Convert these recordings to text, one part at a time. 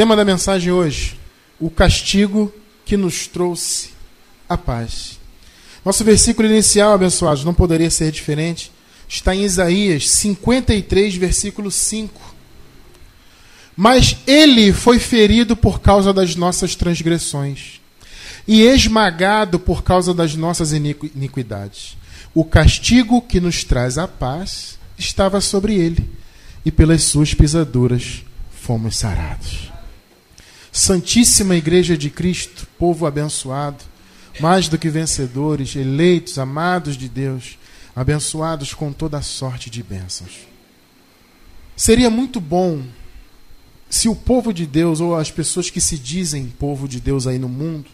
Tema da mensagem hoje: o castigo que nos trouxe a paz. Nosso versículo inicial, abençoados, não poderia ser diferente. Está em Isaías 53, versículo 5. Mas ele foi ferido por causa das nossas transgressões e esmagado por causa das nossas iniquidades. O castigo que nos traz a paz estava sobre ele, e pelas suas pisaduras fomos sarados. Santíssima Igreja de Cristo, povo abençoado, mais do que vencedores, eleitos, amados de Deus, abençoados com toda sorte de bênçãos. Seria muito bom se o povo de Deus, ou as pessoas que se dizem povo de Deus aí no mundo,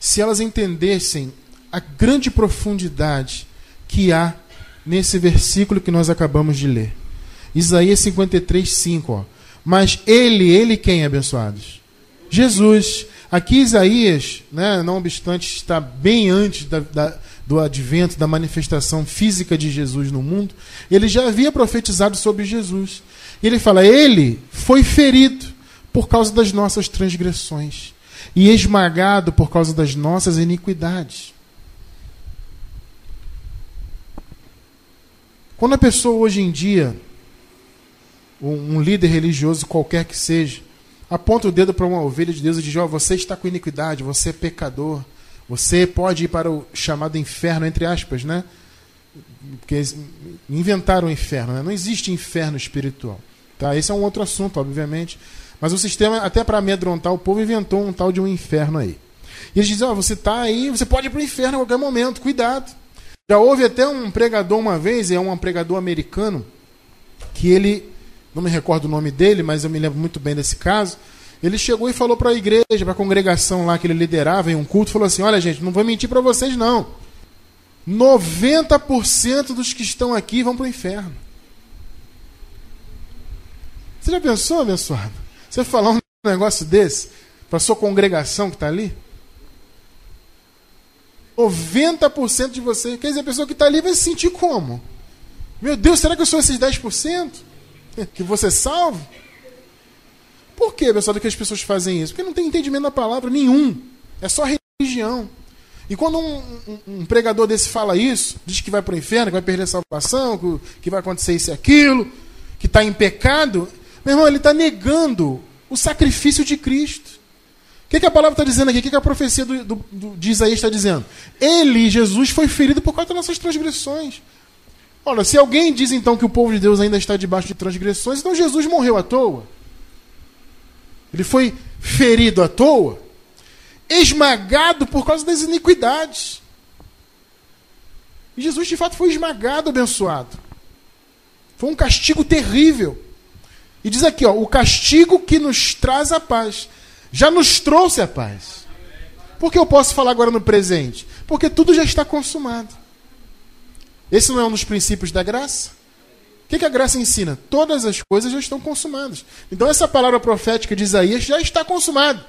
se elas entendessem a grande profundidade que há nesse versículo que nós acabamos de ler. Isaías 53, 5. Ó. Mas ele, ele quem, abençoados? Jesus. Aqui Isaías, né, não obstante está bem antes da, da, do advento, da manifestação física de Jesus no mundo, ele já havia profetizado sobre Jesus. Ele fala: Ele foi ferido por causa das nossas transgressões e esmagado por causa das nossas iniquidades. Quando a pessoa hoje em dia, um líder religioso qualquer que seja, aponta o dedo para uma ovelha de Deus e diz: oh, você está com iniquidade, você é pecador, você pode ir para o chamado inferno, entre aspas, né? Porque inventaram o inferno, né? não existe inferno espiritual. Tá? Esse é um outro assunto, obviamente. Mas o sistema, até para amedrontar o povo, inventou um tal de um inferno aí. E eles dizem: oh, você está aí, você pode ir para o inferno a qualquer momento, cuidado. Já houve até um pregador uma vez, é um pregador americano, que ele, não me recordo o nome dele, mas eu me lembro muito bem desse caso. Ele chegou e falou para a igreja, para a congregação lá que ele liderava em um culto, falou assim: Olha, gente, não vou mentir para vocês, não. 90% dos que estão aqui vão para o inferno. Você já pensou, abençoado? Você falar um negócio desse para sua congregação que está ali? 90% de você. Quer dizer, a pessoa que está ali vai se sentir como? Meu Deus, será que eu sou esses 10%? Que você salva? Por que, pessoal, que as pessoas fazem isso? Porque não tem entendimento da palavra nenhum. É só religião. E quando um, um, um pregador desse fala isso, diz que vai para o inferno, que vai perder a salvação, que vai acontecer isso e aquilo, que está em pecado, meu irmão, ele está negando o sacrifício de Cristo que, que a palavra está dizendo aqui? O que, que a profecia do, do, do, de Isaías está dizendo? Ele, Jesus, foi ferido por causa das nossas transgressões. Olha, se alguém diz então que o povo de Deus ainda está debaixo de transgressões, então Jesus morreu à toa. Ele foi ferido à toa, esmagado por causa das iniquidades. E Jesus de fato foi esmagado, abençoado. Foi um castigo terrível. E diz aqui, ó, o castigo que nos traz a paz já nos trouxe a paz. Por que eu posso falar agora no presente? Porque tudo já está consumado. Esse não é um dos princípios da graça? O que, que a graça ensina? Todas as coisas já estão consumadas. Então essa palavra profética de Isaías já está consumada.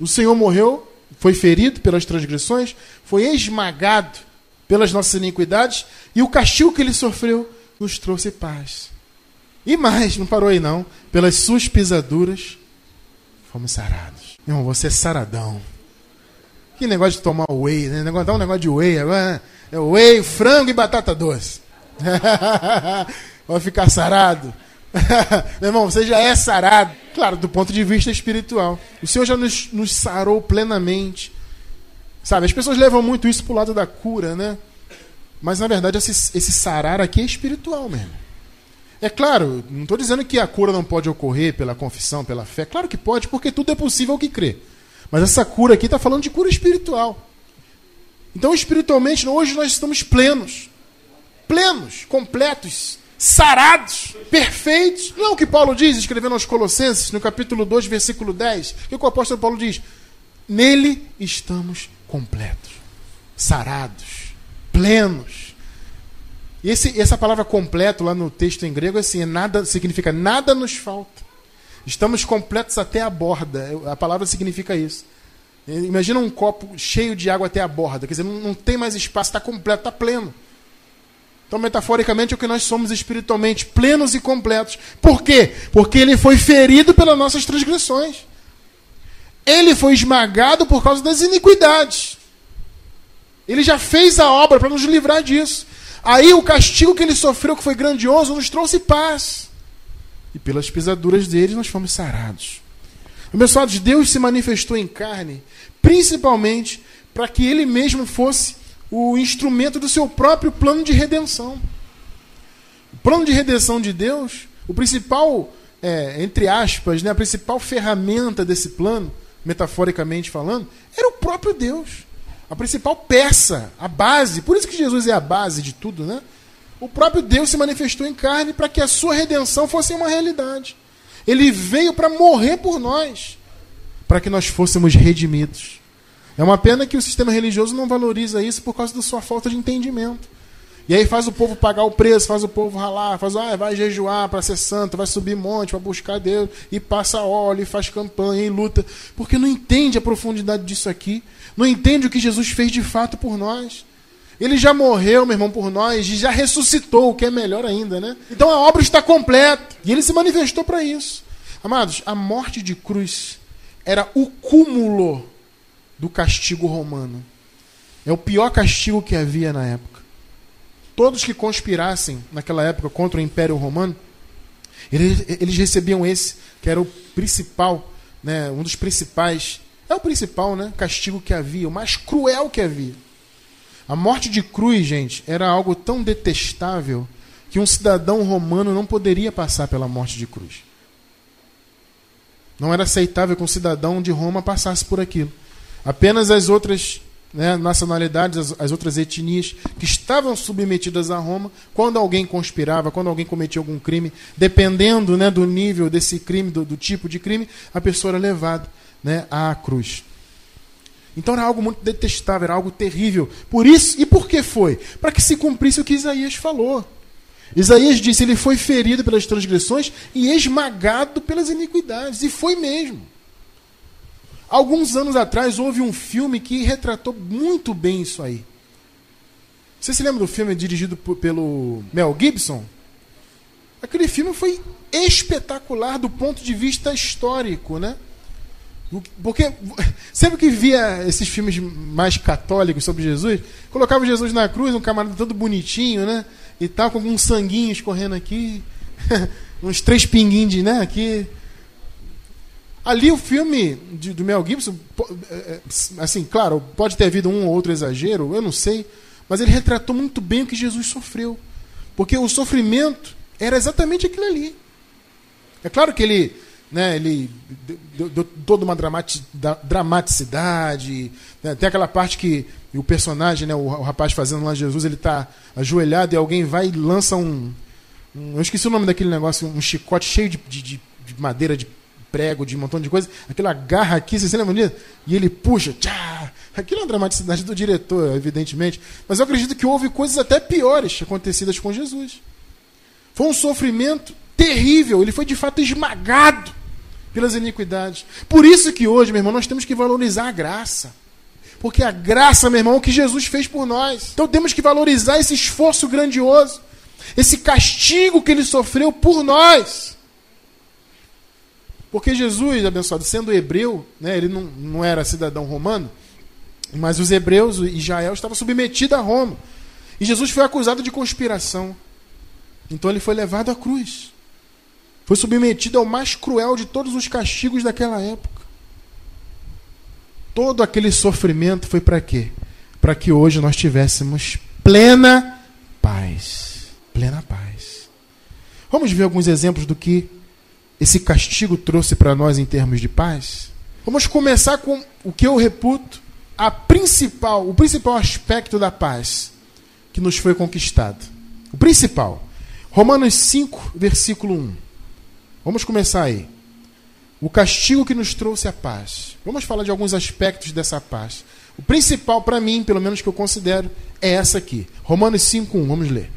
O Senhor morreu, foi ferido pelas transgressões, foi esmagado pelas nossas iniquidades, e o castigo que ele sofreu nos trouxe paz. E mais, não parou aí não, pelas suas pisaduras fomos sarados. Irmão, você é saradão. Que negócio de tomar whey, né? Dá um negócio de whey agora. É whey, frango e batata doce. Vai ficar sarado. Meu irmão, você já é sarado. Claro, do ponto de vista espiritual. O Senhor já nos, nos sarou plenamente. Sabe, as pessoas levam muito isso pro lado da cura, né? Mas na verdade esse, esse sarar aqui é espiritual mesmo. É claro, não estou dizendo que a cura não pode ocorrer pela confissão, pela fé. Claro que pode, porque tudo é possível ao que crê. Mas essa cura aqui está falando de cura espiritual. Então, espiritualmente, hoje nós estamos plenos. Plenos, completos, sarados, perfeitos. Não é o que Paulo diz, escrevendo aos Colossenses, no capítulo 2, versículo 10. O que o apóstolo Paulo diz? Nele estamos completos, sarados, plenos e esse, essa palavra completo lá no texto em grego assim, é nada, significa nada nos falta. Estamos completos até a borda. A palavra significa isso. Imagina um copo cheio de água até a borda. Quer dizer, não, tem mais espaço, está completo, está pleno. Então, metaforicamente, é o que nós somos espiritualmente, plenos e completos. Por quê? Porque ele foi ferido pelas nossas transgressões. Ele foi esmagado por causa das iniquidades. Ele já fez a obra para nos livrar disso. Aí o castigo que ele sofreu, que foi grandioso, nos trouxe paz. E pelas pisaduras dele nós fomos sarados. Meus de Deus se manifestou em carne, principalmente para que ele mesmo fosse o instrumento do seu próprio plano de redenção. O plano de redenção de Deus, o principal, é, entre aspas, né, a principal ferramenta desse plano, metaforicamente falando, era o próprio Deus. A principal peça, a base, por isso que Jesus é a base de tudo, né? O próprio Deus se manifestou em carne para que a sua redenção fosse uma realidade. Ele veio para morrer por nós, para que nós fôssemos redimidos. É uma pena que o sistema religioso não valoriza isso por causa da sua falta de entendimento. E aí faz o povo pagar o preço, faz o povo ralar, faz, ah, vai jejuar para ser santo, vai subir monte para buscar Deus, e passa óleo, e faz campanha, e luta, porque não entende a profundidade disso aqui, não entende o que Jesus fez de fato por nós. Ele já morreu, meu irmão, por nós, e já ressuscitou, o que é melhor ainda, né? Então a obra está completa, e ele se manifestou para isso. Amados, a morte de cruz era o cúmulo do castigo romano. É o pior castigo que havia na época. Todos que conspirassem naquela época contra o Império Romano, eles, eles recebiam esse, que era o principal, né, um dos principais, é o principal né, castigo que havia, o mais cruel que havia. A morte de cruz, gente, era algo tão detestável que um cidadão romano não poderia passar pela morte de cruz. Não era aceitável que um cidadão de Roma passasse por aquilo. Apenas as outras né, nacionalidades, as, as, outras etnias que estavam submetidas a Roma, quando alguém conspirava, quando alguém cometia algum crime, dependendo né, do nível desse crime, do, do tipo de crime, a pessoa era levada né, à cruz. Então era algo muito detestável, era algo terrível. Por isso, e por que foi? Para que se cumprisse o que Isaías falou. Isaías disse: ele foi ferido pelas transgressões e esmagado pelas iniquidades. E foi mesmo. Alguns anos atrás houve um filme que retratou muito bem isso aí. Você se lembra do filme dirigido pelo Mel Gibson? Aquele filme foi espetacular do ponto de vista histórico, né? Porque sempre que via esses filmes mais católicos sobre Jesus, colocava Jesus na cruz, um camarada todo bonitinho, né? E tal, com alguns sanguinhos escorrendo aqui, uns três pinguinhos, né? Aqui, Ali o filme de, do Mel Gibson, é, é, assim, claro, pode ter havido um ou outro exagero, eu não sei, mas ele retratou muito bem o que Jesus sofreu. Porque o sofrimento era exatamente aquilo ali. É claro que ele, né, ele deu, deu toda uma dramaticidade. Né, tem aquela parte que o personagem, né, o, o rapaz fazendo lá Jesus, ele está ajoelhado e alguém vai e lança um, um, Eu esqueci o nome daquele negócio, um chicote cheio de, de, de madeira, de prego, de um montão de coisa, aquela garra aqui, você se lembra disso? E ele puxa, tchá! Aquilo é uma dramaticidade do diretor, evidentemente. Mas eu acredito que houve coisas até piores acontecidas com Jesus. Foi um sofrimento terrível, ele foi de fato esmagado pelas iniquidades. Por isso que hoje, meu irmão, nós temos que valorizar a graça. Porque a graça, meu irmão, é o que Jesus fez por nós. Então temos que valorizar esse esforço grandioso, esse castigo que ele sofreu por nós. Porque Jesus, abençoado, sendo hebreu, né, ele não, não era cidadão romano, mas os hebreus, Israel, estavam submetidos a Roma. E Jesus foi acusado de conspiração. Então ele foi levado à cruz. Foi submetido ao mais cruel de todos os castigos daquela época. Todo aquele sofrimento foi para quê? Para que hoje nós tivéssemos plena paz. Plena paz. Vamos ver alguns exemplos do que esse castigo trouxe para nós em termos de paz? Vamos começar com o que eu reputo a principal, o principal aspecto da paz que nos foi conquistado. O principal. Romanos 5, versículo 1. Vamos começar aí. O castigo que nos trouxe a paz. Vamos falar de alguns aspectos dessa paz. O principal para mim, pelo menos que eu considero, é essa aqui. Romanos 5:1. Vamos ler.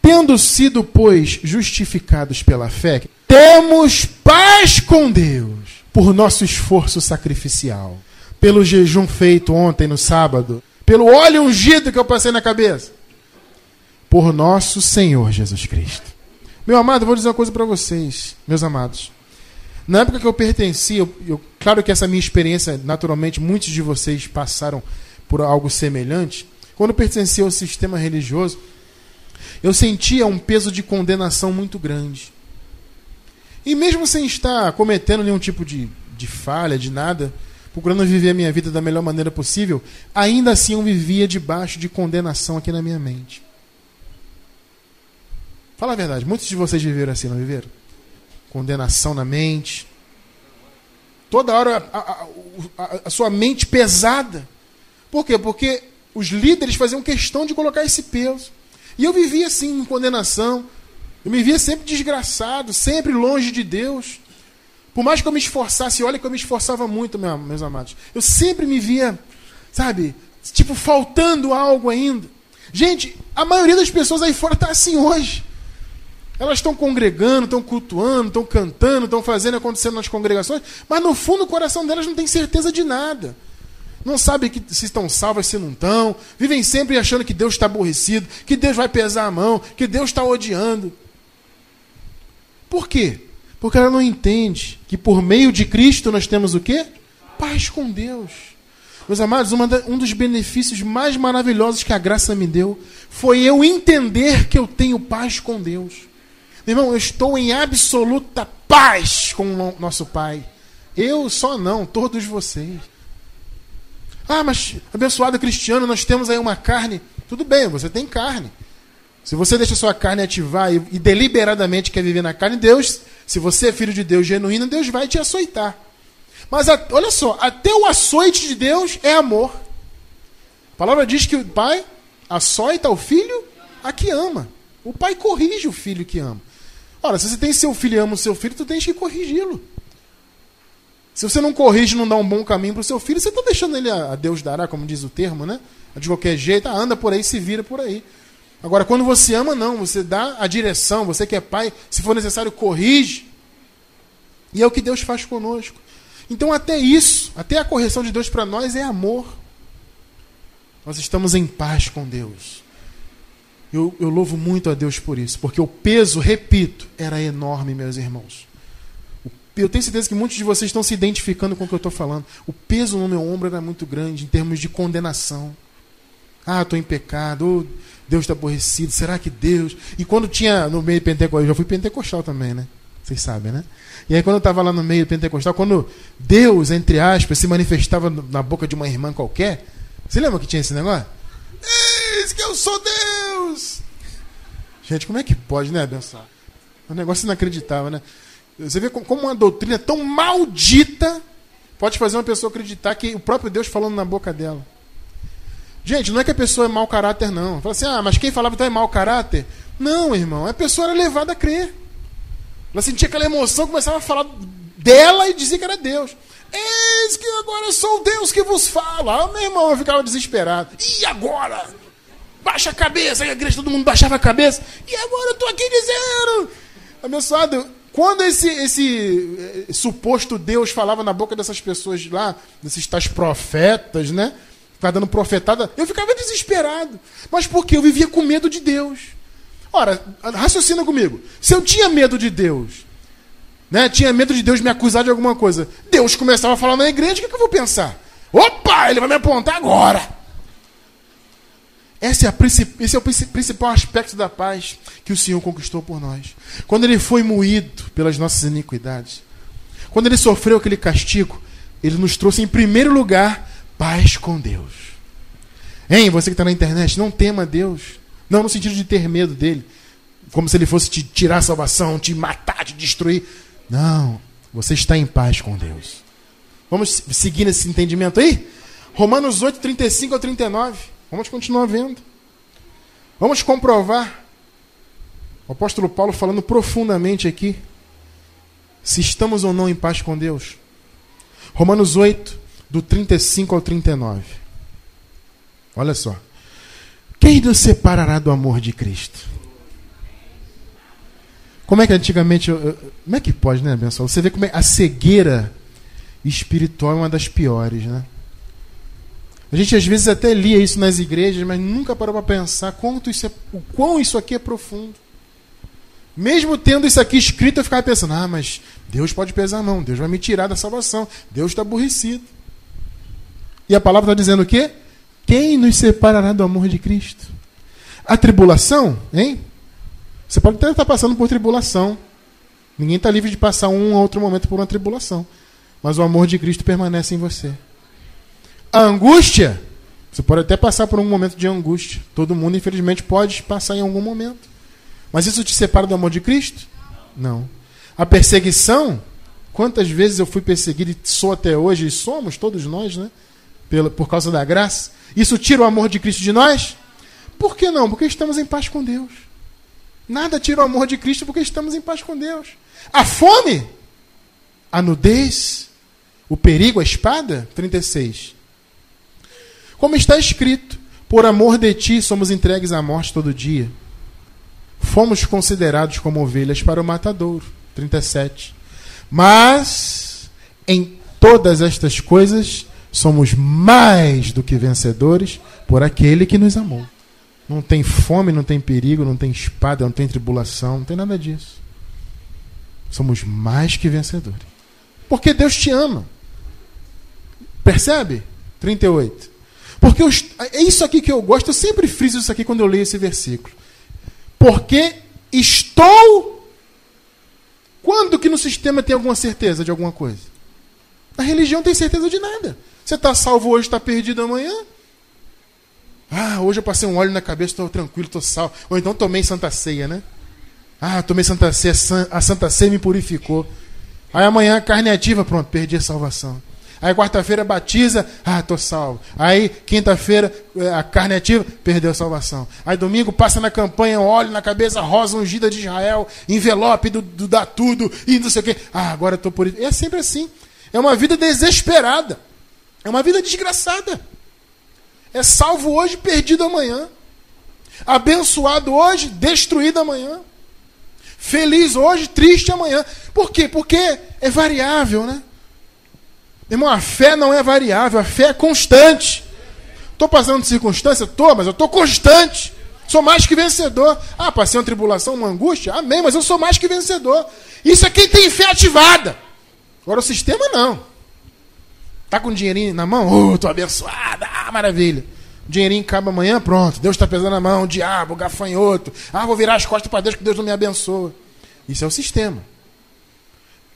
Tendo sido, pois, justificados pela fé, temos paz com Deus por nosso esforço sacrificial, pelo jejum feito ontem no sábado, pelo óleo ungido que eu passei na cabeça, por nosso Senhor Jesus Cristo. Meu amado, vou dizer uma coisa para vocês, meus amados. Na época que eu pertencia, eu, eu, claro que essa minha experiência, naturalmente, muitos de vocês passaram por algo semelhante. Quando eu pertencia ao sistema religioso, eu sentia um peso de condenação muito grande. E mesmo sem estar cometendo nenhum tipo de, de falha, de nada, procurando viver a minha vida da melhor maneira possível, ainda assim eu vivia debaixo de condenação aqui na minha mente. Fala a verdade, muitos de vocês viveram assim, não viveram? Condenação na mente. Toda hora a, a, a, a sua mente pesada. Por quê? Porque os líderes faziam questão de colocar esse peso. E eu vivia assim, em condenação. Eu me via sempre desgraçado, sempre longe de Deus. Por mais que eu me esforçasse, olha que eu me esforçava muito, meus amados. Eu sempre me via, sabe, tipo, faltando algo ainda. Gente, a maioria das pessoas aí fora está assim hoje. Elas estão congregando, estão cultuando, estão cantando, estão fazendo acontecendo nas congregações, mas no fundo o coração delas não tem certeza de nada. Não sabem que se estão salvas, se não estão. Vivem sempre achando que Deus está aborrecido, que Deus vai pesar a mão, que Deus está odiando. Por quê? Porque ela não entende que por meio de Cristo nós temos o quê? Paz com Deus. Meus amados, um dos benefícios mais maravilhosos que a graça me deu foi eu entender que eu tenho paz com Deus. Irmão, eu estou em absoluta paz com o nosso Pai. Eu só não, todos vocês. Ah, mas abençoado cristiano, nós temos aí uma carne. Tudo bem, você tem carne. Se você deixa sua carne ativar e, e deliberadamente quer viver na carne, Deus, se você é filho de Deus genuíno, Deus vai te açoitar. Mas a, olha só, até o açoite de Deus é amor. A palavra diz que o pai açoita o filho a que ama. O pai corrige o filho que ama. Ora, se você tem seu filho e ama o seu filho, tu tens que corrigi-lo. Se você não corrige, não dá um bom caminho para o seu filho, você está deixando ele a, Deus dará, como diz o termo, né? De qualquer jeito, ah, anda por aí, se vira por aí. Agora, quando você ama, não, você dá a direção, você que é pai, se for necessário, corrige. E é o que Deus faz conosco. Então, até isso, até a correção de Deus para nós é amor. Nós estamos em paz com Deus. Eu, eu louvo muito a Deus por isso, porque o peso, repito, era enorme, meus irmãos. Eu tenho certeza que muitos de vocês estão se identificando com o que eu estou falando. O peso no meu ombro era muito grande em termos de condenação. Ah, estou em pecado. Oh, Deus está aborrecido. Será que Deus. E quando tinha no meio pentecostal, eu já fui pentecostal também, né? Vocês sabem, né? E aí, quando eu estava lá no meio pentecostal, quando Deus, entre aspas, se manifestava na boca de uma irmã qualquer, você lembra que tinha esse negócio? Eis que eu sou Deus! Gente, como é que pode, né, abençoar? É um negócio inacreditável, né? Você vê como uma doutrina tão maldita pode fazer uma pessoa acreditar que o próprio Deus falando na boca dela. Gente, não é que a pessoa é mau caráter, não. Fala assim, ah, mas quem falava então é mau caráter? Não, irmão, a pessoa era levada a crer. Ela sentia aquela emoção, começava a falar dela e dizia que era Deus. Eis que agora sou Deus que vos fala. Ah, meu irmão, eu ficava desesperado. E agora? Baixa a cabeça. A igreja, todo mundo baixava a cabeça. E agora eu estou aqui dizendo. Abençoado, quando esse, esse eh, suposto Deus falava na boca dessas pessoas lá, desses tais profetas, né? Ficava dando profetada, eu ficava desesperado. Mas por quê? Eu vivia com medo de Deus. Ora, raciocina comigo. Se eu tinha medo de Deus, né? Tinha medo de Deus me acusar de alguma coisa. Deus começava a falar na igreja, o que, que eu vou pensar? Opa, ele vai me apontar agora. Esse é, esse é o principal aspecto da paz que o Senhor conquistou por nós. Quando ele foi moído pelas nossas iniquidades, quando ele sofreu aquele castigo, ele nos trouxe em primeiro lugar paz com Deus. Hein, você que está na internet, não tema Deus. Não no sentido de ter medo dele, como se ele fosse te tirar a salvação, te matar, te destruir. Não, você está em paz com Deus. Vamos seguir nesse entendimento aí? Romanos 8, 35 a 39. Vamos continuar vendo. Vamos comprovar. O apóstolo Paulo falando profundamente aqui. Se estamos ou não em paz com Deus. Romanos 8, do 35 ao 39. Olha só. Quem nos separará do amor de Cristo? Como é que antigamente. Como é que pode, né, Benção? Você vê como é a cegueira espiritual é uma das piores, né? A gente às vezes até lia isso nas igrejas, mas nunca parou para pensar quanto isso é, o quão isso aqui é profundo. Mesmo tendo isso aqui escrito, eu ficava pensando: ah, mas Deus pode pesar a mão, Deus vai me tirar da salvação, Deus está aborrecido. E a palavra está dizendo o quê? Quem nos separará do amor de Cristo? A tribulação, hein? Você pode até estar passando por tribulação. Ninguém está livre de passar um ou outro momento por uma tribulação. Mas o amor de Cristo permanece em você. Angústia, você pode até passar por um momento de angústia. Todo mundo, infelizmente, pode passar em algum momento. Mas isso te separa do amor de Cristo? Não. A perseguição, quantas vezes eu fui perseguido e sou até hoje, e somos todos nós, né? Pela, por causa da graça. Isso tira o amor de Cristo de nós? Por que não? Porque estamos em paz com Deus. Nada tira o amor de Cristo porque estamos em paz com Deus. A fome, a nudez, o perigo, a espada? 36. Como está escrito: Por amor de ti somos entregues à morte todo dia. Fomos considerados como ovelhas para o matadouro. 37. Mas em todas estas coisas somos mais do que vencedores por aquele que nos amou. Não tem fome, não tem perigo, não tem espada, não tem tribulação, não tem nada disso. Somos mais que vencedores. Porque Deus te ama. Percebe? 38. Porque eu, é isso aqui que eu gosto, eu sempre friso isso aqui quando eu leio esse versículo. Porque estou. Quando que no sistema tem alguma certeza de alguma coisa? Na religião tem certeza de nada. Você está salvo hoje, está perdido amanhã. Ah, hoje eu passei um óleo na cabeça, estou tranquilo, estou salvo. Ou então tomei Santa Ceia, né? Ah, tomei Santa Ceia, a Santa Ceia me purificou. Aí amanhã carne ativa, pronto, perdi a salvação. Aí quarta-feira batiza, ah, tô salvo. Aí quinta-feira eh, a carne ativa, perdeu a salvação. Aí domingo passa na campanha, óleo na cabeça, rosa ungida de Israel, envelope do, do dá tudo e não sei o quê. Ah, agora tô por isso. É sempre assim. É uma vida desesperada. É uma vida desgraçada. É salvo hoje, perdido amanhã. Abençoado hoje, destruído amanhã. Feliz hoje, triste amanhã. Por quê? Porque é variável, né? Irmão, a fé não é variável, a fé é constante. Estou passando de circunstância? Estou, mas eu estou constante. Sou mais que vencedor. Ah, passei uma tribulação, uma angústia? Amém, mas eu sou mais que vencedor. Isso é quem tem fé ativada. Agora o sistema não. Tá com dinheirinho na mão? Oh, tô abençoada. Ah, maravilha. Dinheirinho acaba amanhã, pronto. Deus está pesando a mão, diabo, gafanhoto. Ah, vou virar as costas para Deus que Deus não me abençoa. Isso é o sistema.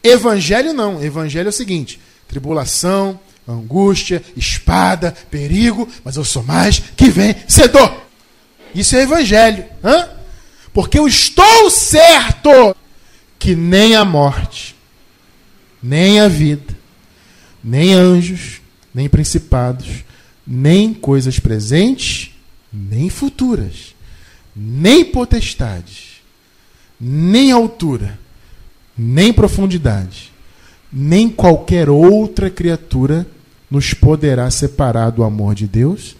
Evangelho não. Evangelho é o seguinte: tribulação, angústia, espada, perigo, mas eu sou mais que vencedor. Isso é evangelho. Hã? Porque eu estou certo que nem a morte, nem a vida, nem anjos, nem principados, nem coisas presentes, nem futuras, nem potestades, nem altura, nem profundidade nem qualquer outra criatura nos poderá separar do amor de Deus.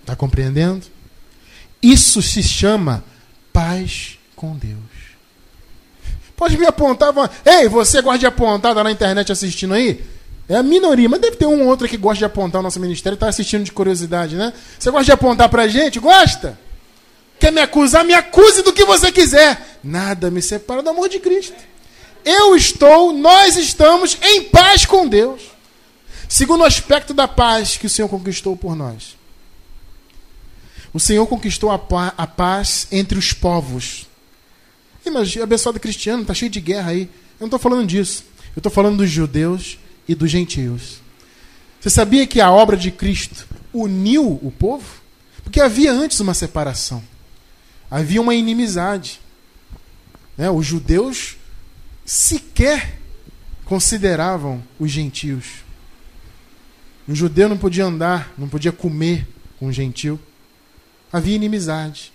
Está compreendendo? Isso se chama paz com Deus. Pode me apontar, ei, você gosta de apontar, tá na internet assistindo aí? É a minoria, mas deve ter um ou outro que gosta de apontar o nosso ministério, está assistindo de curiosidade, né? Você gosta de apontar para a gente? Gosta? Quer me acusar? Me acuse do que você quiser. Nada me separa do amor de Cristo eu estou, nós estamos em paz com Deus. Segundo o aspecto da paz que o Senhor conquistou por nós. O Senhor conquistou a, pa a paz entre os povos. Imagina, abençoado cristiano, está cheio de guerra aí. Eu não estou falando disso. Eu estou falando dos judeus e dos gentios. Você sabia que a obra de Cristo uniu o povo? Porque havia antes uma separação. Havia uma inimizade. Né? Os judeus sequer consideravam os gentios. Um judeu não podia andar, não podia comer com um gentil. Havia inimizade.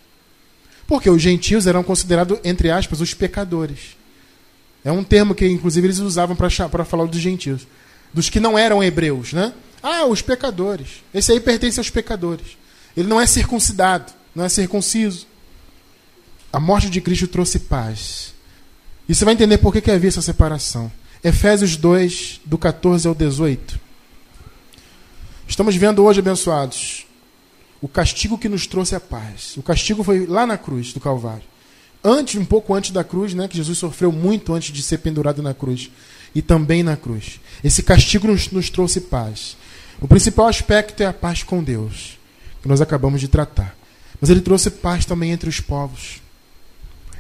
Porque os gentios eram considerados, entre aspas, os pecadores. É um termo que, inclusive, eles usavam para falar dos gentios. Dos que não eram hebreus, né? Ah, os pecadores. Esse aí pertence aos pecadores. Ele não é circuncidado, não é circunciso. A morte de Cristo trouxe paz. E você vai entender por que, que havia essa separação. Efésios 2, do 14 ao 18. Estamos vendo hoje, abençoados, o castigo que nos trouxe a paz. O castigo foi lá na cruz do Calvário. antes, um pouco antes da cruz, né, que Jesus sofreu muito antes de ser pendurado na cruz, e também na cruz. Esse castigo nos, nos trouxe paz. O principal aspecto é a paz com Deus, que nós acabamos de tratar. Mas ele trouxe paz também entre os povos.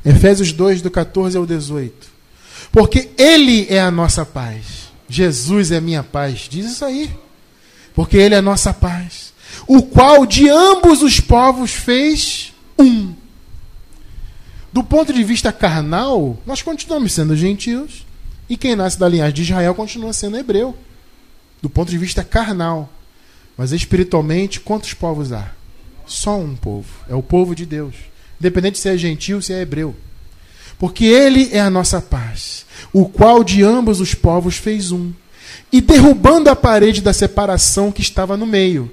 Efésios 2, do 14 ao 18. Porque Ele é a nossa paz. Jesus é minha paz. Diz isso aí. Porque Ele é a nossa paz. O qual de ambos os povos fez um. Do ponto de vista carnal, nós continuamos sendo gentios. E quem nasce da linhagem de Israel continua sendo hebreu. Do ponto de vista carnal. Mas espiritualmente, quantos povos há? Só um povo. É o povo de Deus. Independente se é gentil, se é hebreu. Porque ele é a nossa paz, o qual de ambos os povos fez um. E derrubando a parede da separação que estava no meio.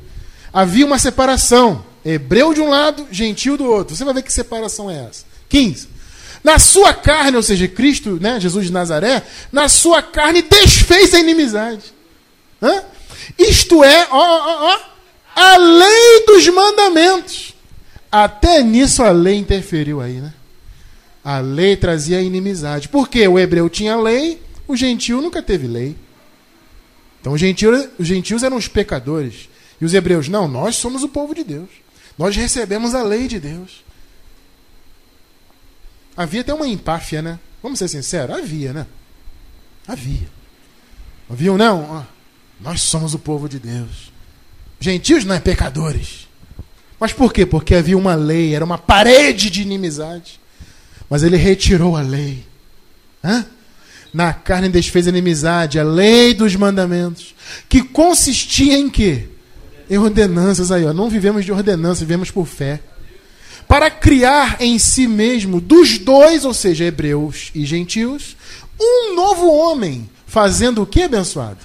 Havia uma separação. Hebreu de um lado, gentil do outro. Você vai ver que separação é essa. 15. Na sua carne, ou seja, Cristo, né, Jesus de Nazaré, na sua carne desfez a inimizade. Hã? Isto é, ó, ó, ó, a lei dos mandamentos. Até nisso a lei interferiu aí, né? A lei trazia inimizade. Porque o hebreu tinha lei, o gentil nunca teve lei. Então os gentios, os gentios eram os pecadores. E os hebreus, não, nós somos o povo de Deus. Nós recebemos a lei de Deus. Havia até uma empáfia, né? Vamos ser sinceros, havia, né? Havia. Haviam, não? Nós somos o povo de Deus. Gentios não é pecadores. Mas por quê? Porque havia uma lei, era uma parede de inimizade. Mas ele retirou a lei. Hã? Na carne desfez a inimizade, a lei dos mandamentos, que consistia em quê? Em ordenanças aí, ó. Não vivemos de ordenanças, vivemos por fé. Para criar em si mesmo, dos dois, ou seja, hebreus e gentios, um novo homem, fazendo o que, abençoado?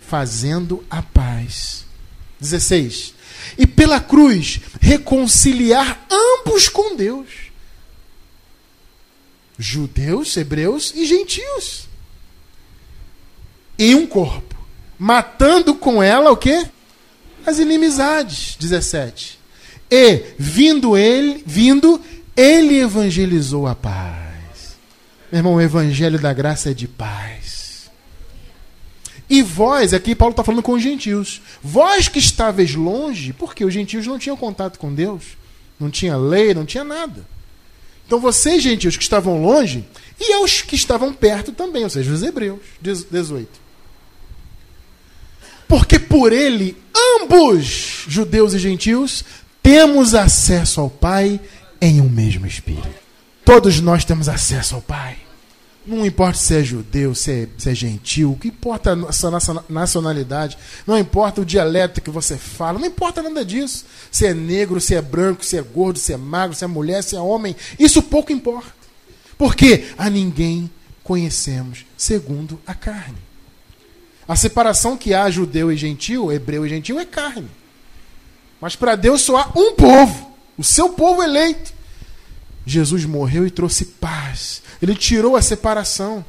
Fazendo a paz. 16 e pela cruz reconciliar ambos com Deus. Judeus, hebreus e gentios. Em um corpo, matando com ela o quê? As inimizades, 17. E vindo ele, vindo, ele evangelizou a paz. Meu irmão, o evangelho da graça é de paz. E vós, aqui Paulo está falando com os gentios, vós que estáveis longe, porque os gentios não tinham contato com Deus, não tinha lei, não tinha nada. Então vocês, gentios que estavam longe, e os que estavam perto também, ou seja, os hebreus, 18. Porque por ele, ambos, judeus e gentios, temos acesso ao Pai em um mesmo Espírito. Todos nós temos acesso ao Pai. Não importa se é judeu, se é, se é gentil, o que importa a sua nacionalidade, não importa o dialeto que você fala, não importa nada disso. Se é negro, se é branco, se é gordo, se é magro, se é mulher, se é homem, isso pouco importa. Porque a ninguém conhecemos segundo a carne. A separação que há judeu e gentil, hebreu e gentil, é carne. Mas para Deus só há um povo, o seu povo eleito. Jesus morreu e trouxe paz ele tirou a separação.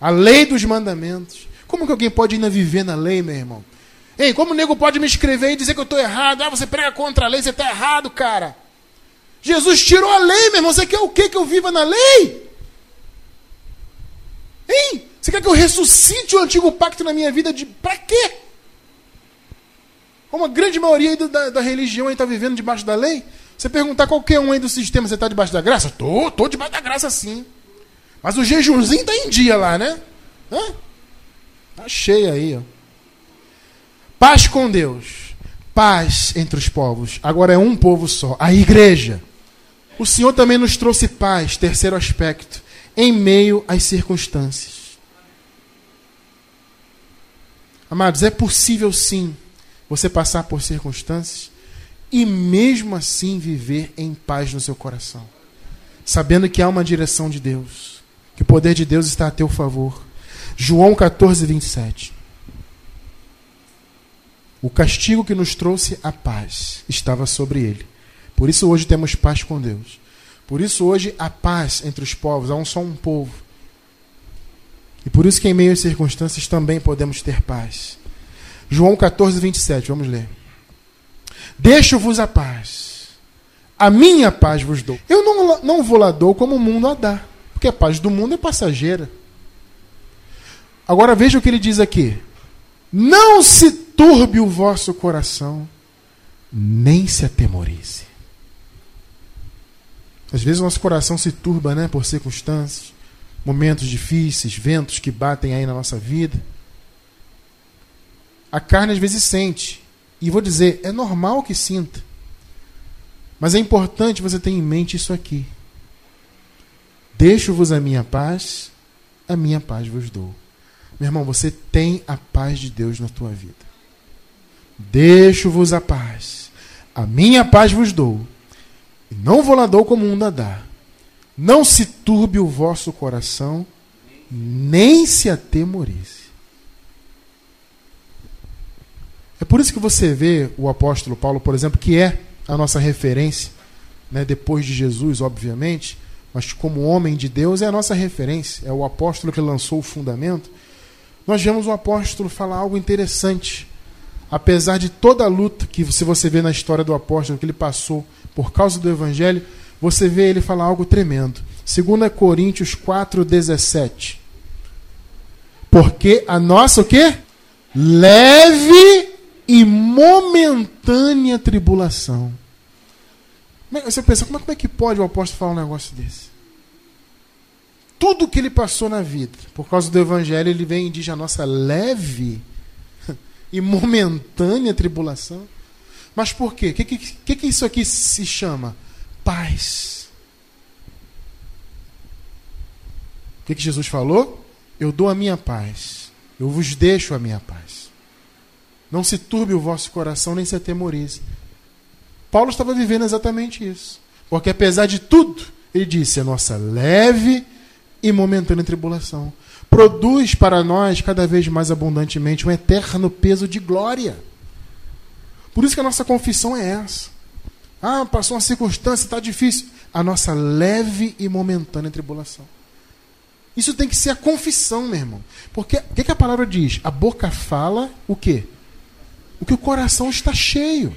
A lei dos mandamentos. Como que alguém pode ainda viver na lei, meu irmão? Ei, como o nego pode me escrever e dizer que eu estou errado? Ah, você prega contra a lei, você está errado, cara. Jesus tirou a lei, meu irmão. Você quer o quê? Que eu viva na lei? Hein? Você quer que eu ressuscite o antigo pacto na minha vida? De... Para quê? Como a grande maioria da, da religião está vivendo debaixo da lei, você perguntar qualquer um aí do sistema, você está debaixo da graça? Tô, tô debaixo da graça sim. Mas o jejumzinho está em dia lá, né? Hã? Tá cheio aí, ó. Paz com Deus. Paz entre os povos. Agora é um povo só, a igreja. O Senhor também nos trouxe paz, terceiro aspecto, em meio às circunstâncias. Amados, é possível sim você passar por circunstâncias e mesmo assim viver em paz no seu coração, sabendo que há uma direção de Deus, que o poder de Deus está a teu favor. João 14, 27. O castigo que nos trouxe a paz estava sobre ele. Por isso hoje temos paz com Deus. Por isso hoje há paz entre os povos, há um só um povo. E por isso que em meio às circunstâncias também podemos ter paz. João 14, 27, vamos ler. Deixo-vos a paz. A minha paz vos dou. Eu não, não vou lá dou como o mundo a dá. Porque a paz do mundo é passageira. Agora veja o que ele diz aqui. Não se turbe o vosso coração, nem se atemorize. Às vezes o nosso coração se turba, né, por circunstâncias, momentos difíceis, ventos que batem aí na nossa vida. A carne às vezes sente. E vou dizer, é normal que sinta. Mas é importante você ter em mente isso aqui. Deixo-vos a minha paz, a minha paz vos dou. Meu irmão, você tem a paz de Deus na tua vida. Deixo-vos a paz, a minha paz vos dou. E não vou lá dou como um dá. Não se turbe o vosso coração, nem se atemorize. É por isso que você vê o apóstolo Paulo, por exemplo, que é a nossa referência, né, depois de Jesus, obviamente, mas como homem de Deus é a nossa referência, é o apóstolo que lançou o fundamento. Nós vemos o apóstolo falar algo interessante. Apesar de toda a luta que se você vê na história do apóstolo que ele passou por causa do evangelho, você vê ele falar algo tremendo. 2 Coríntios 4:17. Porque a nossa o quê? Leve e momentânea tribulação. Você pensa, como é que pode o apóstolo falar um negócio desse? Tudo que ele passou na vida, por causa do evangelho, ele vem e diz a nossa leve e momentânea tribulação. Mas por quê? O que, que, que isso aqui se chama? Paz. O que, que Jesus falou? Eu dou a minha paz. Eu vos deixo a minha paz. Não se turbe o vosso coração, nem se atemorize. Paulo estava vivendo exatamente isso. Porque apesar de tudo, ele disse: a nossa leve e momentânea tribulação produz para nós cada vez mais abundantemente um eterno peso de glória. Por isso que a nossa confissão é essa. Ah, passou uma circunstância, está difícil. A nossa leve e momentânea tribulação. Isso tem que ser a confissão, meu irmão. Porque o que, que a palavra diz? A boca fala o quê? O que o coração está cheio.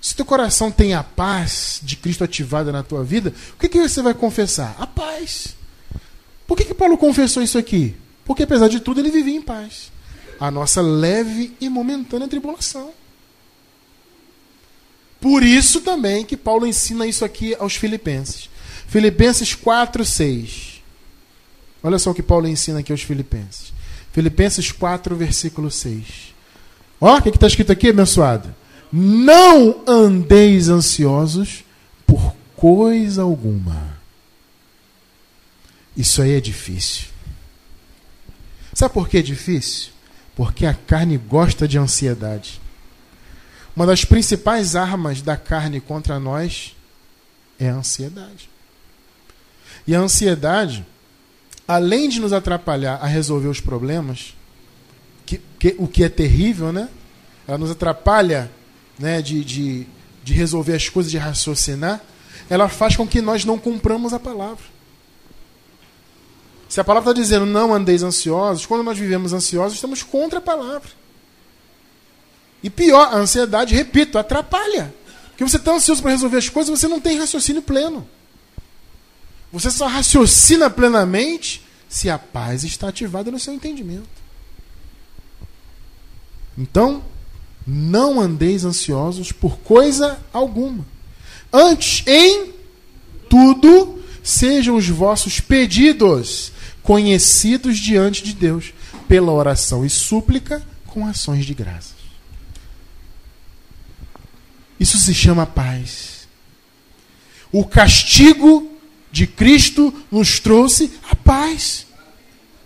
Se teu coração tem a paz de Cristo ativada na tua vida, o que, que você vai confessar? A paz. Por que, que Paulo confessou isso aqui? Porque apesar de tudo ele vivia em paz. A nossa leve e momentânea tribulação. Por isso também que Paulo ensina isso aqui aos filipenses. Filipenses 4, 6. Olha só o que Paulo ensina aqui aos filipenses. Filipenses 4, versículo 6. Ó, o que está escrito aqui, abençoado? Não andeis ansiosos por coisa alguma. Isso aí é difícil. Sabe por que é difícil? Porque a carne gosta de ansiedade. Uma das principais armas da carne contra nós é a ansiedade. E a ansiedade, além de nos atrapalhar a resolver os problemas, que, o que é terrível, né? Ela nos atrapalha né, de, de, de resolver as coisas, de raciocinar. Ela faz com que nós não cumpramos a palavra. Se a palavra está dizendo não andeis ansiosos, quando nós vivemos ansiosos, estamos contra a palavra. E pior, a ansiedade, repito, atrapalha. Porque você está ansioso para resolver as coisas, você não tem raciocínio pleno. Você só raciocina plenamente se a paz está ativada no seu entendimento. Então, não andeis ansiosos por coisa alguma. Antes, em tudo, sejam os vossos pedidos conhecidos diante de Deus, pela oração e súplica com ações de graças. Isso se chama paz. O castigo de Cristo nos trouxe a paz.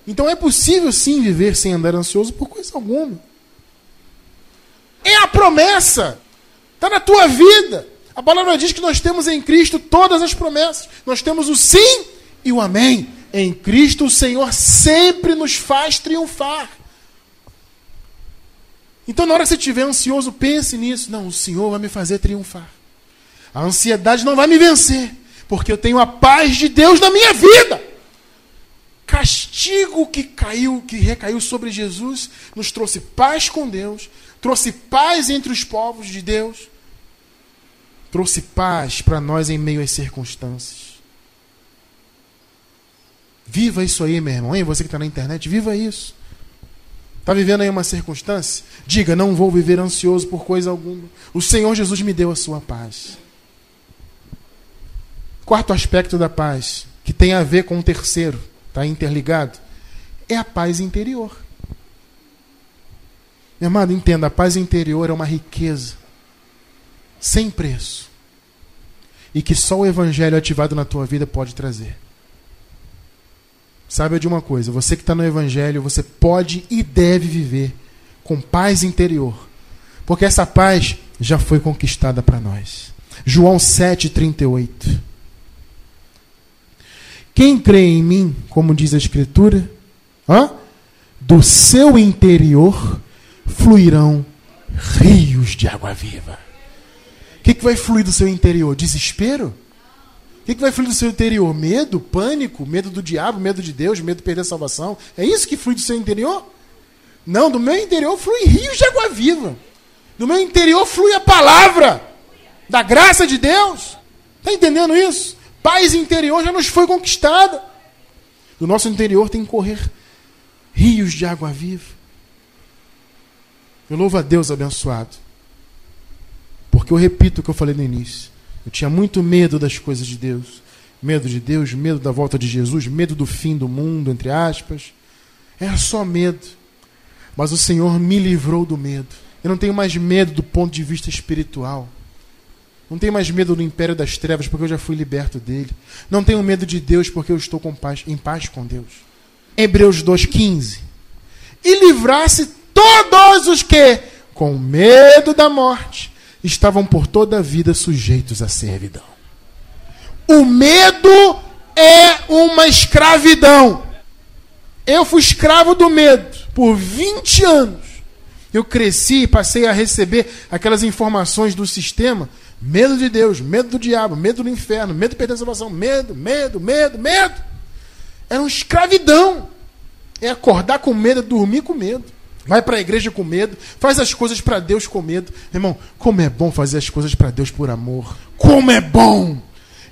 Então é possível sim viver sem andar ansioso por coisa alguma. É a promessa. Está na tua vida. A palavra diz que nós temos em Cristo todas as promessas. Nós temos o sim e o amém. Em Cristo o Senhor sempre nos faz triunfar. Então, na hora que você estiver ansioso, pense nisso. Não, o Senhor vai me fazer triunfar. A ansiedade não vai me vencer, porque eu tenho a paz de Deus na minha vida. Castigo que caiu, que recaiu sobre Jesus, nos trouxe paz com Deus, trouxe paz entre os povos de Deus. trouxe paz para nós em meio às circunstâncias. Viva isso aí, meu irmão. Hein? Você que está na internet, viva isso. Está vivendo aí uma circunstância? Diga, não vou viver ansioso por coisa alguma. O Senhor Jesus me deu a sua paz. Quarto aspecto da paz, que tem a ver com o terceiro, está interligado, é a paz interior. Meu amado, entenda, a paz interior é uma riqueza sem preço e que só o Evangelho ativado na tua vida pode trazer. Saiba de uma coisa: você que está no Evangelho, você pode e deve viver com paz interior, porque essa paz já foi conquistada para nós. João 7,38. Quem crê em mim, como diz a Escritura, ó, do seu interior fluirão rios de água viva. O que, que vai fluir do seu interior? Desespero? O que, que vai fluir do seu interior? Medo, pânico, medo do diabo, medo de Deus, medo de perder a salvação? É isso que flui do seu interior? Não, do meu interior flui rios de água viva. Do meu interior flui a palavra da graça de Deus. Está entendendo isso? Paz interior já nos foi conquistada. Do nosso interior tem que correr rios de água viva. Eu louvo a Deus abençoado. Porque eu repito o que eu falei no início. Eu tinha muito medo das coisas de Deus. Medo de Deus, medo da volta de Jesus, medo do fim do mundo, entre aspas. Era só medo. Mas o Senhor me livrou do medo. Eu não tenho mais medo do ponto de vista espiritual. Não tenho mais medo do império das trevas, porque eu já fui liberto dele. Não tenho medo de Deus, porque eu estou paz, em paz com Deus. Hebreus 2,15. E livrasse todos os que, com medo da morte, estavam por toda a vida sujeitos à servidão. O medo é uma escravidão. Eu fui escravo do medo por 20 anos. Eu cresci e passei a receber aquelas informações do sistema. Medo de Deus, medo do diabo, medo do inferno, medo de perder a salvação, medo, medo, medo, medo. Era uma escravidão. É acordar com medo, é dormir com medo. Vai para a igreja com medo, faz as coisas para Deus com medo. Irmão, como é bom fazer as coisas para Deus por amor. Como é bom!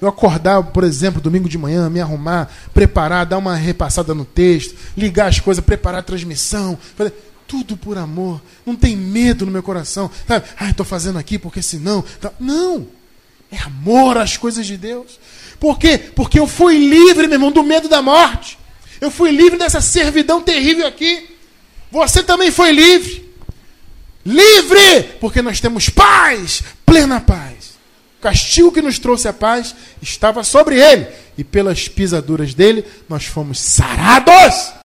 Eu acordar, por exemplo, domingo de manhã, me arrumar, preparar, dar uma repassada no texto, ligar as coisas, preparar a transmissão, fazer tudo por amor. Não tem medo no meu coração. Sabe? Ah, estou fazendo aqui porque senão. Tá... Não! É amor às coisas de Deus. Por quê? Porque eu fui livre, meu irmão, do medo da morte. Eu fui livre dessa servidão terrível aqui. Você também foi livre. Livre! Porque nós temos paz, plena paz. O castigo que nos trouxe a paz estava sobre ele, e pelas pisaduras dele nós fomos sarados.